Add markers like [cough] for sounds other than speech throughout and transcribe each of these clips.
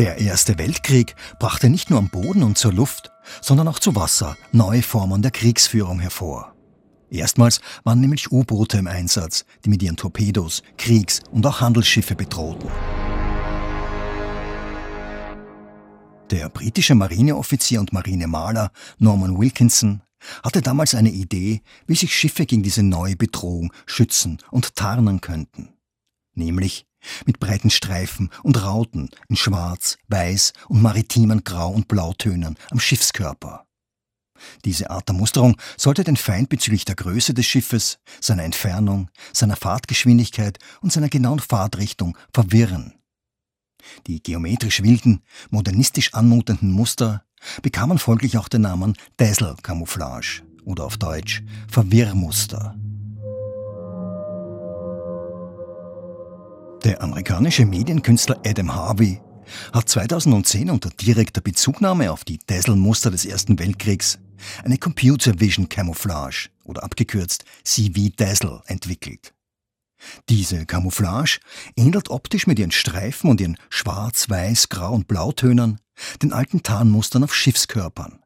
Der Erste Weltkrieg brachte nicht nur am Boden und zur Luft, sondern auch zu Wasser neue Formen der Kriegsführung hervor. Erstmals waren nämlich U-Boote im Einsatz, die mit ihren Torpedos Kriegs- und auch Handelsschiffe bedrohten. Der britische Marineoffizier und Marinemaler Norman Wilkinson hatte damals eine Idee, wie sich Schiffe gegen diese neue Bedrohung schützen und tarnen könnten. Nämlich mit breiten Streifen und Rauten in Schwarz, Weiß und maritimen Grau- und Blautönen am Schiffskörper. Diese Art der Musterung sollte den Feind bezüglich der Größe des Schiffes, seiner Entfernung, seiner Fahrtgeschwindigkeit und seiner genauen Fahrtrichtung verwirren. Die geometrisch wilden, modernistisch anmutenden Muster bekamen folglich auch den Namen Dazzle-Camouflage oder auf Deutsch Verwirrmuster. Der amerikanische Medienkünstler Adam Harvey hat 2010 unter direkter Bezugnahme auf die Dazzle-Muster des Ersten Weltkriegs eine Computer Vision Camouflage oder abgekürzt CV Dazzle entwickelt. Diese Camouflage ähnelt optisch mit ihren Streifen und ihren Schwarz, Weiß, Grau und Blautönen den alten Tarnmustern auf Schiffskörpern,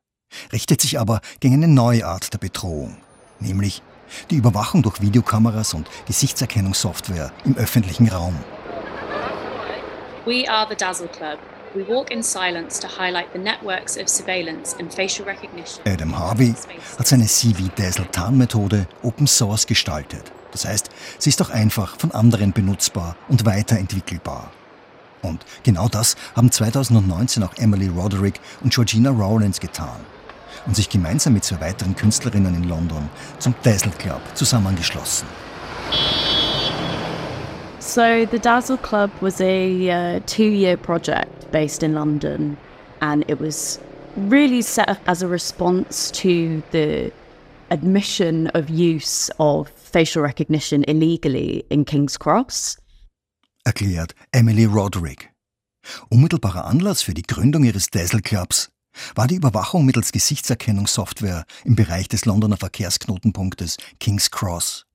richtet sich aber gegen eine neue Art der Bedrohung, nämlich die Überwachung durch Videokameras und Gesichtserkennungssoftware im öffentlichen Raum. We are the Dazzle Club. We walk in silence to highlight the networks of surveillance and facial recognition. Adam Harvey hat seine CV Dazzle Tarnmethode Open Source gestaltet. Das heißt, sie ist auch einfach von anderen benutzbar und weiterentwickelbar. Und genau das haben 2019 auch Emily Roderick und Georgina Rowlands getan und sich gemeinsam mit zwei weiteren Künstlerinnen in London zum Dazzle Club zusammengeschlossen. So the Dazzle Club was a uh, two-year project based in London, and it was really set up as a response to the admission of use of facial recognition illegally in King's Cross. Erklärt Emily Roderick. Unmittelbarer Anlass für die Gründung ihres Dazzle Clubs war die Überwachung mittels Gesichtserkennungssoftware im Bereich des Londoner Verkehrsknotenpunktes King's Cross,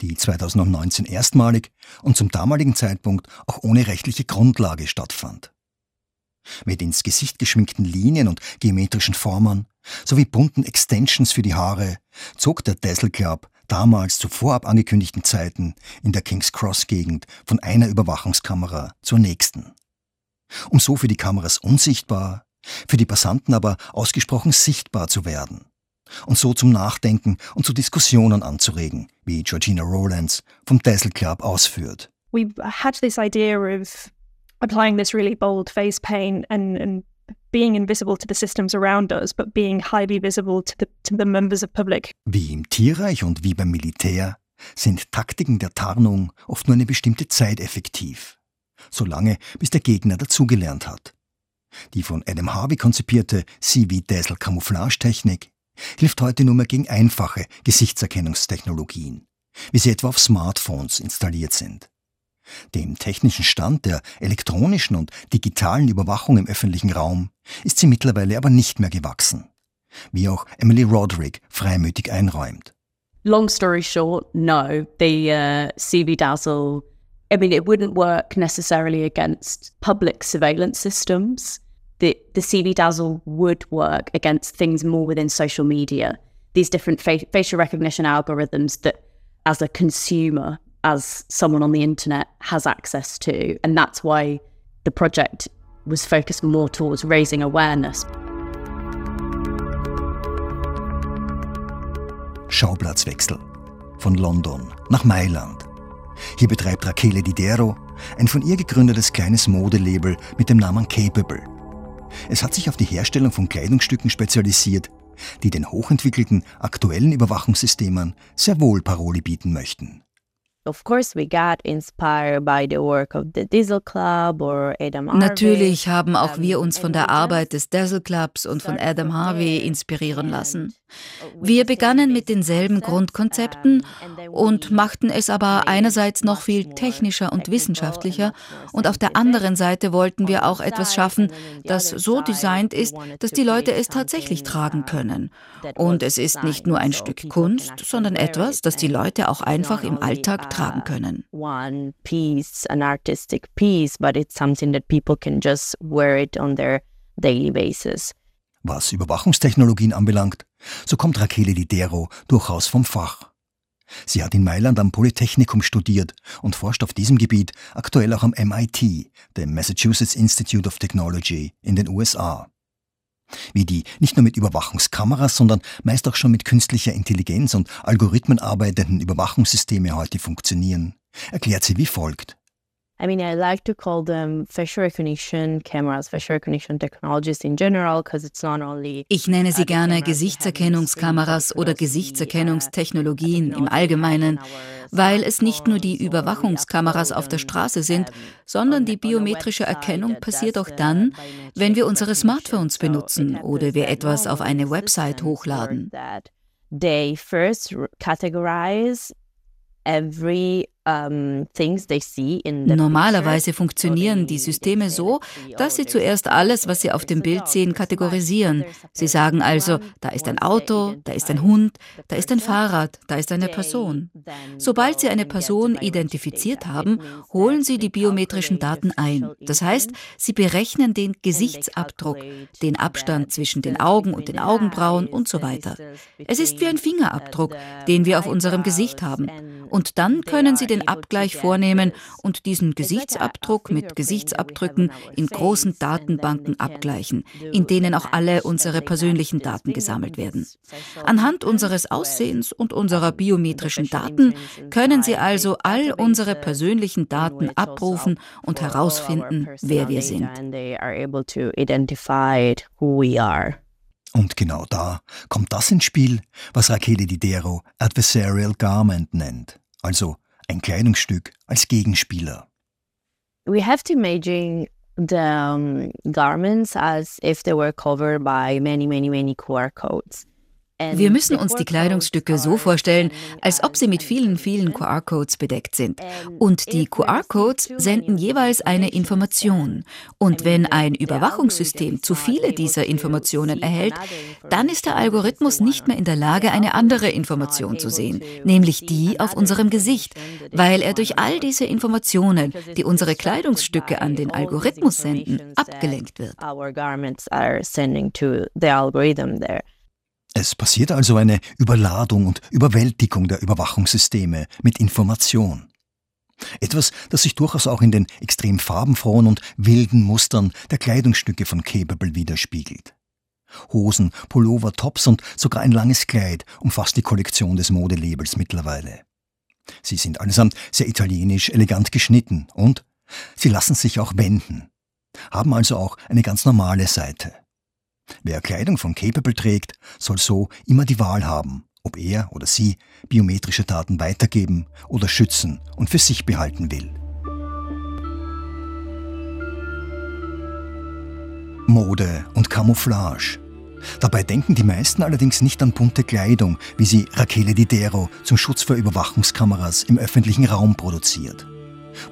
die 2019 erstmalig und zum damaligen Zeitpunkt auch ohne rechtliche Grundlage stattfand. Mit ins Gesicht geschminkten Linien und geometrischen Formen sowie bunten Extensions für die Haare zog der Dazzle Club damals zu vorab angekündigten Zeiten in der King's Cross Gegend von einer Überwachungskamera zur nächsten. Um so für die Kameras unsichtbar, für die Passanten aber ausgesprochen sichtbar zu werden und so zum Nachdenken und zu Diskussionen anzuregen, wie Georgina Rowlands vom Dazzle Club ausführt. We had this idea of applying this really bold face paint and, and being invisible to the systems around us, but being highly visible to the, to the members of public. Wie im Tierreich und wie beim Militär sind Taktiken der Tarnung oft nur eine bestimmte Zeit effektiv. Solange, bis der Gegner dazugelernt hat. Die von Adam Harvey konzipierte CV Dazzle Camouflage-Technik hilft heute nur mehr gegen einfache Gesichtserkennungstechnologien, wie sie etwa auf Smartphones installiert sind. Dem technischen Stand der elektronischen und digitalen Überwachung im öffentlichen Raum ist sie mittlerweile aber nicht mehr gewachsen, wie auch Emily Roderick freimütig einräumt. Long story short, no, the uh, CV Dazzle I mean, it wouldn't work necessarily against public surveillance systems. The, the CV Dazzle would work against things more within social media, these different fa- facial recognition algorithms that, as a consumer, as someone on the internet, has access to. And that's why the project was focused more towards raising awareness. Schauplatzwechsel von London nach Mailand. Hier betreibt Rachele Didero ein von ihr gegründetes kleines Modelabel mit dem Namen Capable. Es hat sich auf die Herstellung von Kleidungsstücken spezialisiert, die den hochentwickelten aktuellen Überwachungssystemen sehr wohl Paroli bieten möchten. Natürlich haben auch wir uns von der Arbeit des Dazzle Clubs und von Adam Harvey inspirieren lassen. Wir begannen mit denselben Grundkonzepten und machten es aber einerseits noch viel technischer und wissenschaftlicher und auf der anderen Seite wollten wir auch etwas schaffen, das so designt ist, dass die Leute es tatsächlich tragen können. Und es ist nicht nur ein Stück Kunst, sondern etwas, das die Leute auch einfach im Alltag tragen können. Daily basis. Was Überwachungstechnologien anbelangt, so kommt Rachele Lidero durchaus vom Fach. Sie hat in Mailand am Polytechnikum studiert und forscht auf diesem Gebiet aktuell auch am MIT, dem Massachusetts Institute of Technology in den USA. Wie die nicht nur mit Überwachungskameras, sondern meist auch schon mit künstlicher Intelligenz und Algorithmen arbeitenden Überwachungssysteme heute funktionieren, erklärt sie wie folgt. I mean, I like to call them facial recognition cameras, facial recognition technologies in general, because it's not only. Ich nenne sie gerne Gesichtserkennungskameras oder Gesichtserkennungstechnologien im Allgemeinen, weil es nicht nur die Überwachungskameras auf der Straße sind, sondern die biometrische Erkennung passiert auch dann, wenn wir unsere Smartphones benutzen oder wir etwas auf eine Website hochladen. They first categorize Normalerweise funktionieren die Systeme so, dass sie zuerst alles, was sie auf dem Bild sehen, kategorisieren. Sie sagen also, da ist ein Auto, da ist ein Hund, da ist ein Fahrrad, da ist eine Person. Sobald sie eine Person identifiziert haben, holen sie die biometrischen Daten ein. Das heißt, sie berechnen den Gesichtsabdruck, den Abstand zwischen den Augen und den Augenbrauen und so weiter. Es ist wie ein Fingerabdruck, den wir auf unserem Gesicht haben. Und dann können Sie den Abgleich vornehmen und diesen Gesichtsabdruck mit Gesichtsabdrücken in großen Datenbanken abgleichen, in denen auch alle unsere persönlichen Daten gesammelt werden. Anhand unseres Aussehens und unserer biometrischen Daten können Sie also all unsere persönlichen Daten abrufen und herausfinden, wer wir sind. Und genau da kommt das ins Spiel, was Rachele Didero Adversarial Garment nennt, also ein Kleidungsstück als Gegenspieler. We have to imagine the um, garments as if they were covered by many, many, many QR codes. Wir müssen uns die Kleidungsstücke so vorstellen, als ob sie mit vielen, vielen QR-Codes bedeckt sind. Und die QR-Codes senden jeweils eine Information. Und wenn ein Überwachungssystem zu viele dieser Informationen erhält, dann ist der Algorithmus nicht mehr in der Lage, eine andere Information zu sehen, nämlich die auf unserem Gesicht, weil er durch all diese Informationen, die unsere Kleidungsstücke an den Algorithmus senden, abgelenkt wird. Es passiert also eine Überladung und Überwältigung der Überwachungssysteme mit Information. Etwas, das sich durchaus auch in den extrem farbenfrohen und wilden Mustern der Kleidungsstücke von Capable widerspiegelt. Hosen, Pullover, Tops und sogar ein langes Kleid umfasst die Kollektion des Modelabels mittlerweile. Sie sind allesamt sehr italienisch elegant geschnitten und sie lassen sich auch wenden, haben also auch eine ganz normale Seite. Wer Kleidung von Capable trägt, soll so immer die Wahl haben, ob er oder sie biometrische Daten weitergeben oder schützen und für sich behalten will. Mode und Camouflage. Dabei denken die meisten allerdings nicht an bunte Kleidung, wie sie Rachele Didero zum Schutz vor Überwachungskameras im öffentlichen Raum produziert.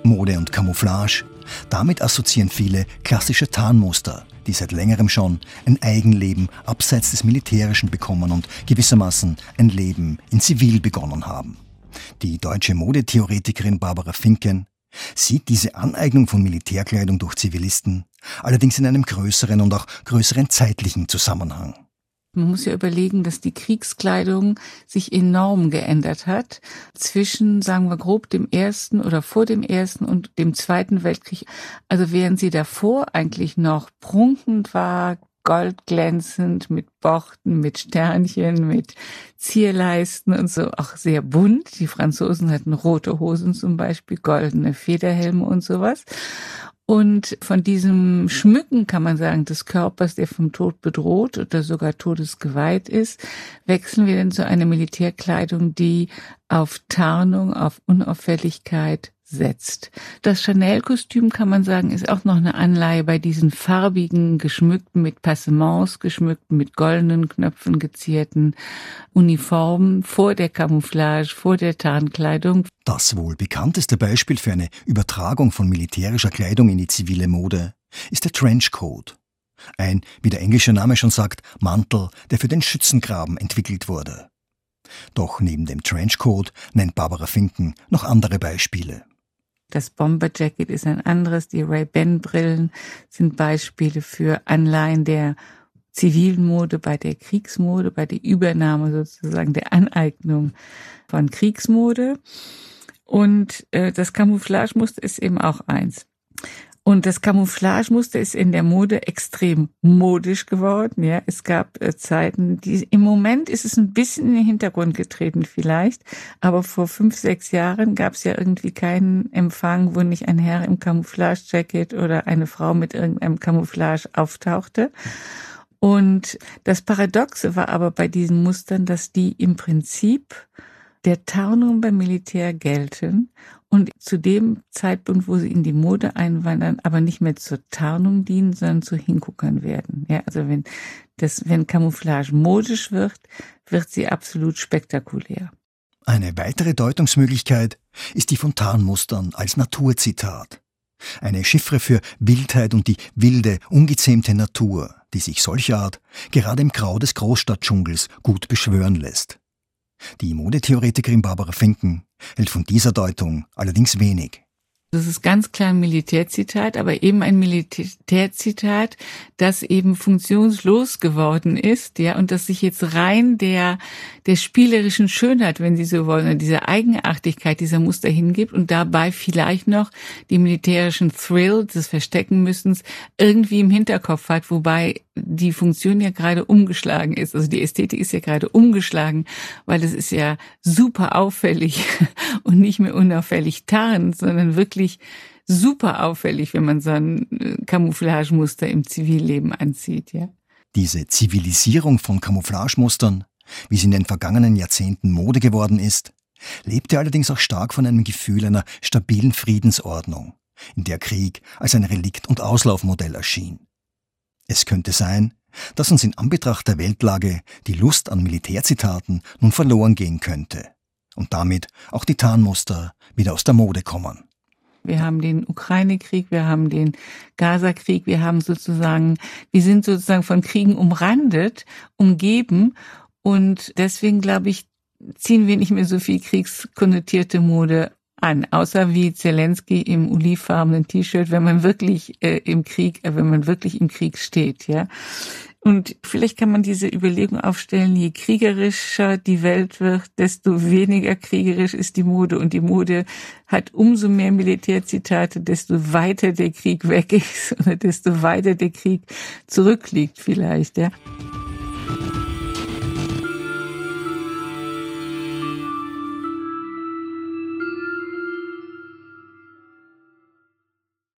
Mode und Camouflage, damit assoziieren viele klassische Tarnmuster, die seit längerem schon ein Eigenleben abseits des Militärischen bekommen und gewissermaßen ein Leben in Zivil begonnen haben. Die deutsche Modetheoretikerin Barbara Finken sieht diese Aneignung von Militärkleidung durch Zivilisten allerdings in einem größeren und auch größeren zeitlichen Zusammenhang. Man muss ja überlegen, dass die Kriegskleidung sich enorm geändert hat zwischen, sagen wir grob, dem ersten oder vor dem ersten und dem zweiten Weltkrieg. Also während sie davor eigentlich noch prunkend war, goldglänzend, mit Borten, mit Sternchen, mit Zierleisten und so, auch sehr bunt. Die Franzosen hatten rote Hosen zum Beispiel, goldene Federhelme und sowas. Und von diesem Schmücken, kann man sagen, des Körpers, der vom Tod bedroht oder sogar todesgeweiht ist, wechseln wir dann zu einer Militärkleidung, die auf Tarnung, auf Unauffälligkeit setzt. Das Chanel-Kostüm kann man sagen, ist auch noch eine Anleihe bei diesen farbigen, geschmückten mit Passements, geschmückten mit goldenen Knöpfen gezierten Uniformen vor der Camouflage, vor der Tarnkleidung. Das wohl bekannteste Beispiel für eine Übertragung von militärischer Kleidung in die zivile Mode ist der Trenchcoat. Ein, wie der englische Name schon sagt, Mantel, der für den Schützengraben entwickelt wurde. Doch neben dem Trenchcoat nennt Barbara Finken noch andere Beispiele. Das Bomberjacket ist ein anderes. Die Ray-Ban-Brillen sind Beispiele für Anleihen der zivilen Mode bei der Kriegsmode, bei der Übernahme sozusagen der Aneignung von Kriegsmode. Und äh, das Camouflagemuster ist eben auch eins. Und das Camouflagemuster ist in der Mode extrem modisch geworden. Ja, es gab äh, Zeiten, die im Moment ist es ein bisschen in den Hintergrund getreten vielleicht, aber vor fünf, sechs Jahren gab es ja irgendwie keinen Empfang, wo nicht ein Herr im Camouflage-Jacket oder eine Frau mit irgendeinem Camouflage auftauchte. Und das Paradoxe war aber bei diesen Mustern, dass die im Prinzip der Tarnung beim Militär gelten und zu dem Zeitpunkt, wo sie in die Mode einwandern, aber nicht mehr zur Tarnung dienen, sondern zu Hinguckern werden. Ja, also wenn das, wenn Camouflage modisch wird, wird sie absolut spektakulär. Eine weitere Deutungsmöglichkeit ist die von Tarnmustern als Naturzitat. Eine Chiffre für Wildheit und die wilde, ungezähmte Natur, die sich solcherart gerade im Grau des Großstadtdschungels gut beschwören lässt. Die Modetheoretikerin Barbara Finken hält von dieser Deutung allerdings wenig. Das ist ganz klar ein Militärzitat, aber eben ein Militärzitat, das eben funktionslos geworden ist, ja, und das sich jetzt rein der, der spielerischen Schönheit, wenn Sie so wollen, dieser Eigenartigkeit dieser Muster hingibt und dabei vielleicht noch die militärischen Thrill des Verstecken müssens irgendwie im Hinterkopf hat, wobei die Funktion ja gerade umgeschlagen ist. Also die Ästhetik ist ja gerade umgeschlagen, weil es ist ja super auffällig [laughs] und nicht mehr unauffällig tarnt, sondern wirklich super auffällig, wenn man so ein äh, Camouflagemuster im Zivilleben anzieht, ja. Diese Zivilisierung von Camouflagemustern, wie sie in den vergangenen Jahrzehnten Mode geworden ist, lebte allerdings auch stark von einem Gefühl einer stabilen Friedensordnung, in der Krieg als ein Relikt und Auslaufmodell erschien. Es könnte sein, dass uns in Anbetracht der Weltlage die Lust an Militärzitaten nun verloren gehen könnte und damit auch die Tarnmuster wieder aus der Mode kommen. Wir haben den Ukraine-Krieg, wir haben den Gaza-Krieg, wir haben sozusagen, wir sind sozusagen von Kriegen umrandet, umgeben und deswegen glaube ich, ziehen wir nicht mehr so viel kriegskonnotierte Mode an, außer wie Zelensky im olivfarbenen T-Shirt, wenn man wirklich äh, im Krieg, äh, wenn man wirklich im Krieg steht, ja. Und vielleicht kann man diese Überlegung aufstellen, je kriegerischer die Welt wird, desto weniger kriegerisch ist die Mode. Und die Mode hat umso mehr Militärzitate, desto weiter der Krieg weg [laughs] ist oder desto weiter der Krieg zurückliegt vielleicht, ja.